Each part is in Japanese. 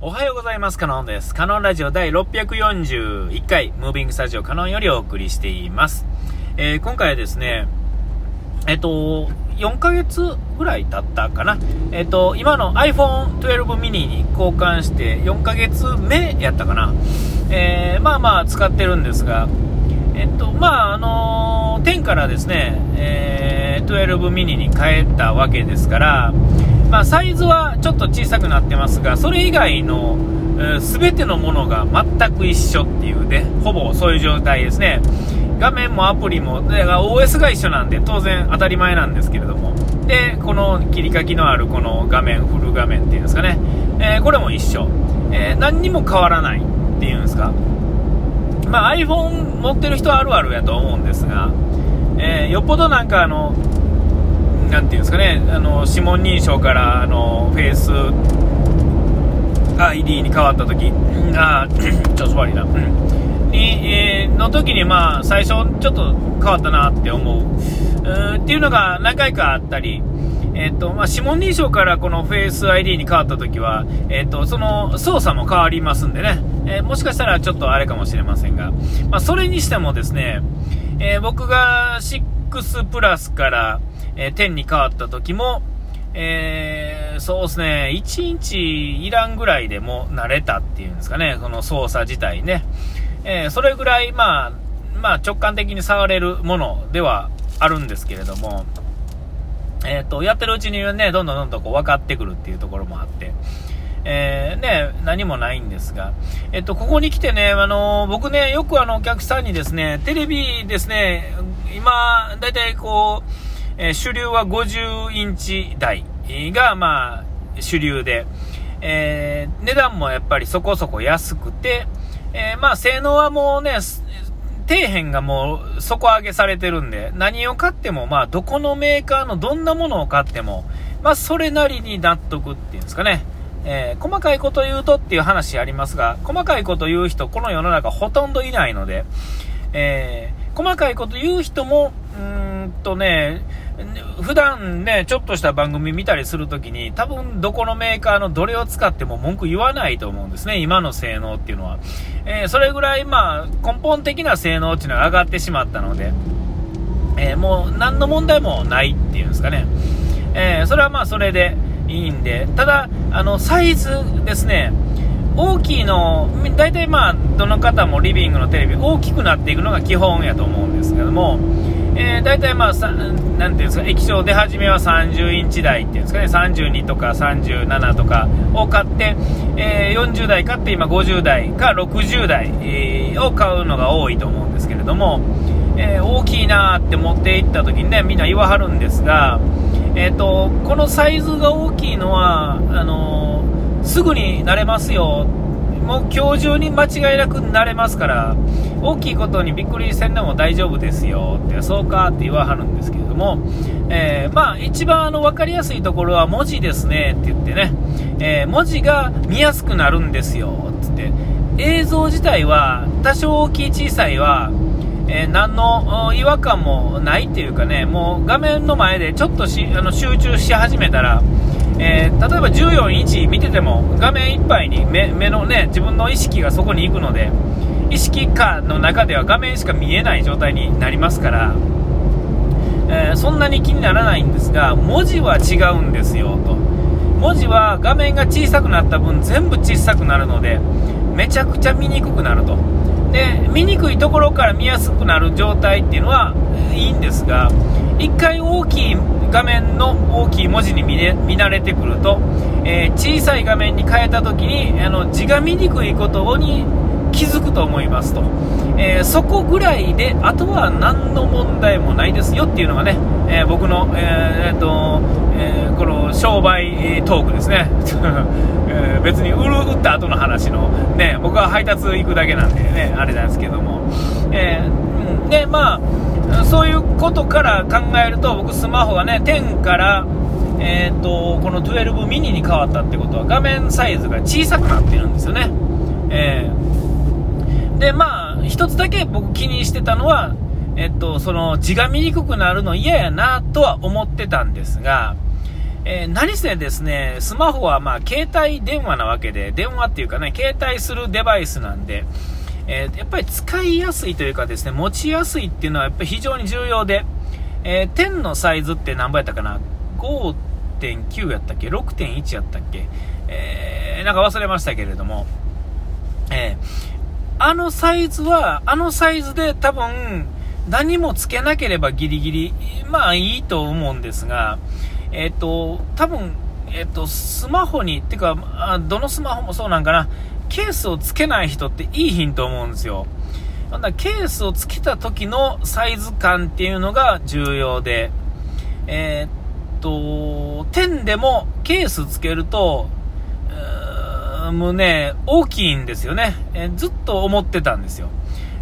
おはようございます。カノンです。カノンラジオ第641回、ムービングスタジオカノンよりお送りしています。えー今回はですね、えっと、4ヶ月ぐらい経ったかな。えっと、今の iPhone 12 mini に交換して4ヶ月目やったかな。えーまあまあ使ってるんですが、えっと、まああの10からですね、えー12 mini に変えたわけですから、まあ、サイズはちょっと小さくなってますが、それ以外の、え全てのものが全く一緒っていうね、ほぼそういう状態ですね。画面もアプリも、だから OS が一緒なんで当然当たり前なんですけれども。で、この切り書きのあるこの画面、フル画面っていうんですかね。えーこれも一緒。えー何にも変わらないっていうんですか。まあ iPhone 持ってる人はあるあるやと思うんですが、えーよっぽどなんかあの、なんていうんですかね、あの指紋認証からあのフェイス ID に変わった時、うんあ ちょっと悪いな、に、えーの時にまあ最初ちょっと変わったなって思う、うっていうのが何回かあったり、えっとまあ、指紋認証からこのフェイス ID に変わった時は、えっとその操作も変わりますんでね、えーもしかしたらちょっとあれかもしれませんが、まあ、それにしてもですね、えー僕が6プラスから、えー10に変わった時も、えーそうですね、1日いらんぐらいでも慣れたっていうんですかね、その操作自体ね。えーそれぐらい、まあ、まあ直感的に触れるものではあるんですけれども、えっ、と、やってるうちにね、どんどんどんどんこう分かってくるっていうところもあって、えーね、何もないんですが、えっと、ここに来てね、あの僕ね、よくあの、お客さんにですね、テレビですね、今、だいたいこう、えー主流は50インチ台が、まあ、主流で、えー値段もやっぱりそこそこ安くて、えーまあ、性能はもうね、底辺がもう底上げされてるんで、何を買っても、まあ、どこのメーカーのどんなものを買っても、まあ、それなりに納得っていうんですかね。えー細かいこと言うとっていう話ありますが、細かいこと言う人、この世の中ほとんどいないので、えー細かいこと言う人も、うーんとね、普段ね、ちょっとした番組見たりするときに、多分どこのメーカーのどれを使っても文句言わないと思うんですね、今の性能っていうのは。えーそれぐらい、まあ、根本的な性能っていうのは上がってしまったので、えーもう何の問題もないっていうんですかね。えーそれはまあそれでいいんで、ただ、あの、サイズですね、大きいの、大体まあ、どの方もリビングのテレビ大きくなっていくのが基本やと思うんですけども、えー、大体まあ、さなんていうんですか、液晶出始めは30インチ台っていうんですかね、32とか37とかを買って、えー40台買って今50台か60台、えーを買うのが多いと思うんですけれども、え大きいなーって持って行った時にね、みんな言わはるんですが、えっ、と、このサイズが大きいのは、あのすぐに慣れますよ。もう今日中に間違いなく慣れますから、大きいことにびっくりせんでも大丈夫ですよって、そうかって言わはるんですけれども、えーまあ一番あの分かりやすいところは文字ですねって言ってね、えー文字が見やすくなるんですよって言って、映像自体は多少大きい小さいは、えー何の違和感もないっていうかね、もう画面の前でちょっとしあの集中し始めたら、えー例えば14インチ見てても画面いっぱいに目のね、自分の意識がそこに行くので、意識下の中では画面しか見えない状態になりますから、えーそんなに気にならないんですが、文字は違うんですよと。文字は画面が小さくなった分全部小さくなるので、めちゃくちゃ見にくくなると。で、見にくいところから見やすくなる状態っていうのはいいんですが、一回大きい画面の大きい文字に見,、ね、見慣れてくると、えー小さい画面に変えた時にあの字が見にくいことに気づくと思いますと、えーそこぐらいであとは何の問題もないですよっていうのがね、えー僕の、えーえーとえこの商売トークですね、別に売る売った後の話の、ね、僕は配達行くだけなんでねあれなんですけども、えーでまあそういうことから考えると僕スマホがね10からえー、とこの12ミニに変わったってことは画面サイズが小さくなってるんですよね、えー。でまあ一つだけ僕気にしてたのはえっとその字が見にくくなるの嫌やなとは思ってたんですがえー、何せですね、スマホはまあ携帯電話なわけで、電話っていうかね、携帯するデバイスなんで、えー、やっぱり使いやすいというかですね、持ちやすいっていうのはやっぱり非常に重要で、えー、10のサイズって何倍やったかな ?5.9 やったっけ ?6.1 やったっけ？えー、なんか忘れましたけれども、えー、あのサイズは、あのサイズで多分、何もつけなければギリギリ、まあいいと思うんですが、えっ、ー、と、多分、えっ、と、スマホに、ってか、どのスマホもそうなんかな、ケースをつけない人っていいヒント思うんですよ。なんだケースをつけた時のサイズ感っていうのが重要で、えー、っと、点でもケースつけると、もうね、大きいんですよね、えー、ずっと思ってたんですよ。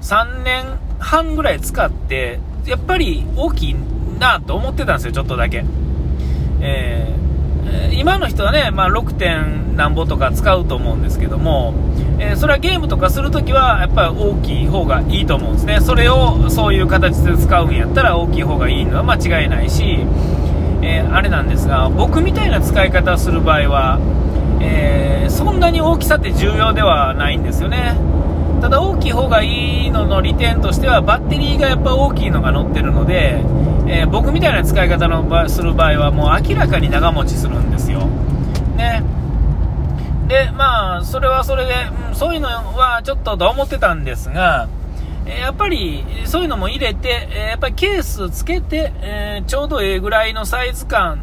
3年半ぐらい使って、やっぱり大きいなと思ってたんですよ、ちょっとだけ。えー、今の人はね、まあ、6. 点なんぼとか使うと思うんですけども、えー、それはゲームとかするときはやっぱり大きい方がいいと思うんですね、それをそういう形で使うんやったら大きい方がいいのは間違いないし、えー、あれなんですが、僕みたいな使い方をする場合は、えそんなに大きさって重要ではないんですよね。ただ大きい方がいいのの利点としてはバッテリーがやっぱ大きいのが乗ってるので、えー、僕みたいな使い方のする場合はもう明らかに長持ちするんですよ。ね。で、まあ、それはそれで、うん、そういうのはちょっとと思ってたんですが、えやっぱりそういうのも入れて、えやっぱりケースつけて、えー、ちょうどええぐらいのサイズ感、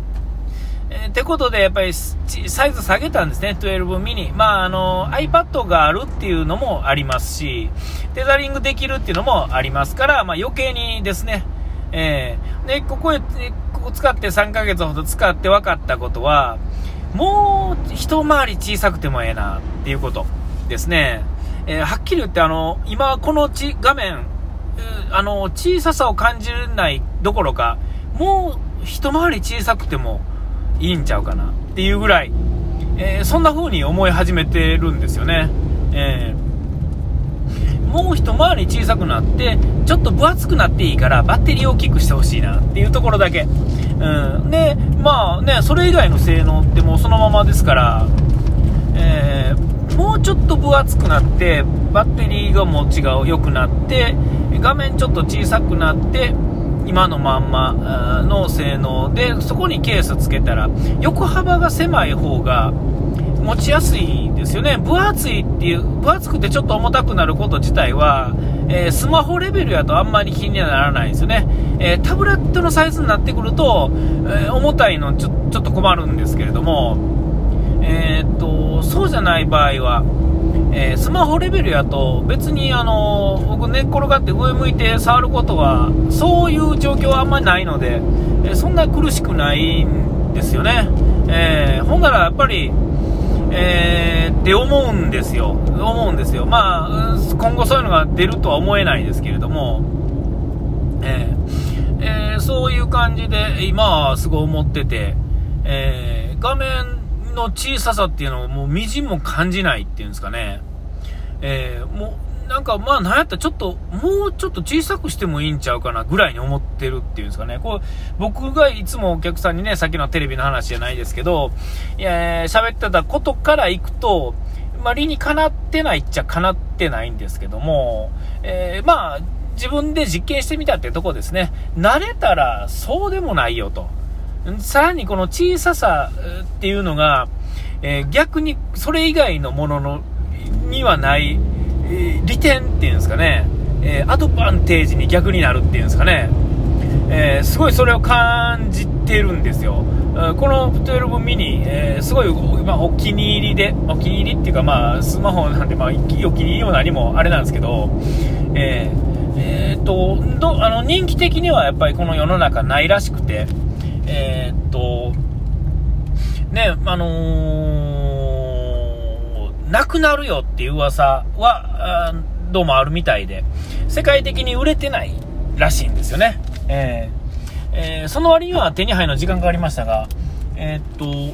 えー、ってことでやっぱりサイズ下げたんですね、12ミニ。まあ、あの、iPad があるっていうのもありますし、テザリングできるっていうのもありますから、まあ、余計にですね、えー、で、ここへ、ここ使って3ヶ月ほど使って分かったことは、もう一回り小さくてもええなっていうことですね。えー、はっきり言ってあの、今このち画面、あの、小ささを感じないどころか、もう一回り小さくてもいいんちゃうかなっていうぐらい、えー、そんな風に思い始めてるんですよね。えーもう一回り小さくなって、ちょっと分厚くなっていいから、バッテリーを大きくしてほしいなっていうところだけ。うん。で、まあね、それ以外の性能ってもうそのままですから、えー、もうちょっと分厚くなって、バッテリーがもう違う、良くなって、画面ちょっと小さくなって、今のまんまの性能で、そこにケースつけたら、横幅が狭い方が、持ちやすいんですよね。分厚いっていう、分厚くてちょっと重たくなること自体は、えー、スマホレベルやとあんまり気にはならないんですよね。えー、タブレットのサイズになってくると、えー、重たいのちょっと困るんですけれども、えっと、そうじゃない場合は、スマホレベルやと別にあの僕寝っ転がって上向いて触ることはそういう状況はあんまりないので、えそんな苦しくないんですよね。えほんならやっぱりえー、って思うんですよ。思うんですよ。まあ、今後そういうのが出るとは思えないですけれども、えー、えー、そういう感じで、今はすごい思ってて、え画面の小ささっていうのをもうみじんも感じないっていうんですかね。えもう、なんかまあなんやったらちょっと、もうちょっと小さくしてもいいんちゃうかなぐらいに思ってるっていうんですかね。こう、僕がいつもお客さんにね、さっきのテレビの話じゃないですけど、いや、喋ってたことからいくと、まあ理にかなってないっちゃかなってないんですけども、えー、まあ、自分で実験してみたってとこですね。慣れたらそうでもないよと。さらにこの小ささっていうのが、えー、逆にそれ以外のもののにはないえー、利点っていうんですかね、えー、アドバンテージに逆になるっていうんですかね、えー、すごいそれを感じてるんですよ。この12ミニ、えー、すごい、まあ、お気に入りで、お気に入りっていうか、まあ、スマホなんで、まあ、お気に入りも何もあれなんですけど、えー、えー、っと、ど、あの、人気的にはやっぱりこの世の中ないらしくて、えー、っと、ね、あのーなくなるよっていう噂は、どうもあるみたいで、世界的に売れてないらしいんですよね。えー、えー、その割には手に入るの時間かかりましたが、えー、っ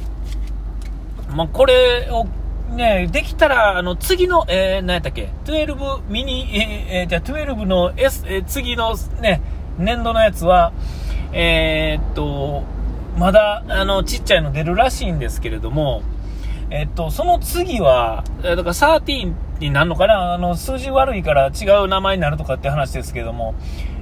と、まあ、これをね、できたら、あの、次の、えー、何やったっけ、12ミニ、えー、じゃあ12の S、えー、次のね、年度のやつは、えー、っと、まだ、あの、ちっちゃいの出るらしいんですけれども、えっと、その次は、だから13になるのかな？あの、数字悪いから違う名前になるとかって話ですけども、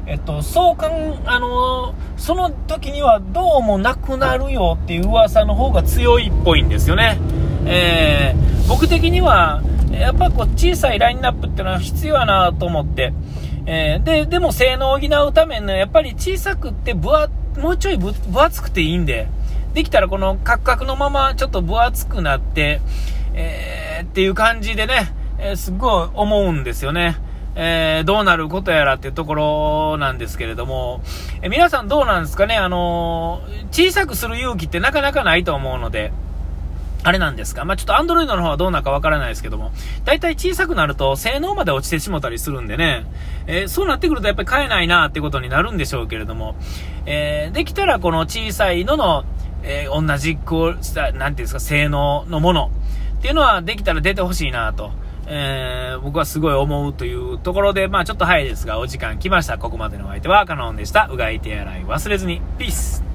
えっと、そうかん、あの、その時にはどうもなくなるよっていう噂の方が強いっぽいんですよね。えー、僕的には、やっぱこう小さいラインナップっていうのは必要やなと思って、えー、で、でも性能を補うために、ね、やっぱり小さくって分もうちょい分厚くていいんで、できたらこのカクカクのままちょっと分厚くなって、えー、っていう感じでね、えー、すっごい思うんですよね。えー、どうなることやらっていうところなんですけれども、え皆さんどうなんですかね？あの小さくする勇気ってなかなかないと思うので、あれなんですか？まあ、ちょっと Android の方はどうなるかわからないですけども、大体小さくなると性能まで落ちてしもたりするんでね、えー、そうなってくるとやっぱり買えないなってことになるんでしょうけれども、えー、できたらこの小さいのの、えー、同じこうした、なんていうんですか、性能のものっていうのはできたら出てほしいなと。えー、僕はすごい思うというところで、まあちょっと早いですが、お時間来ました。ここまでのお相手はカノンでした。うがい手洗い忘れずに。ピース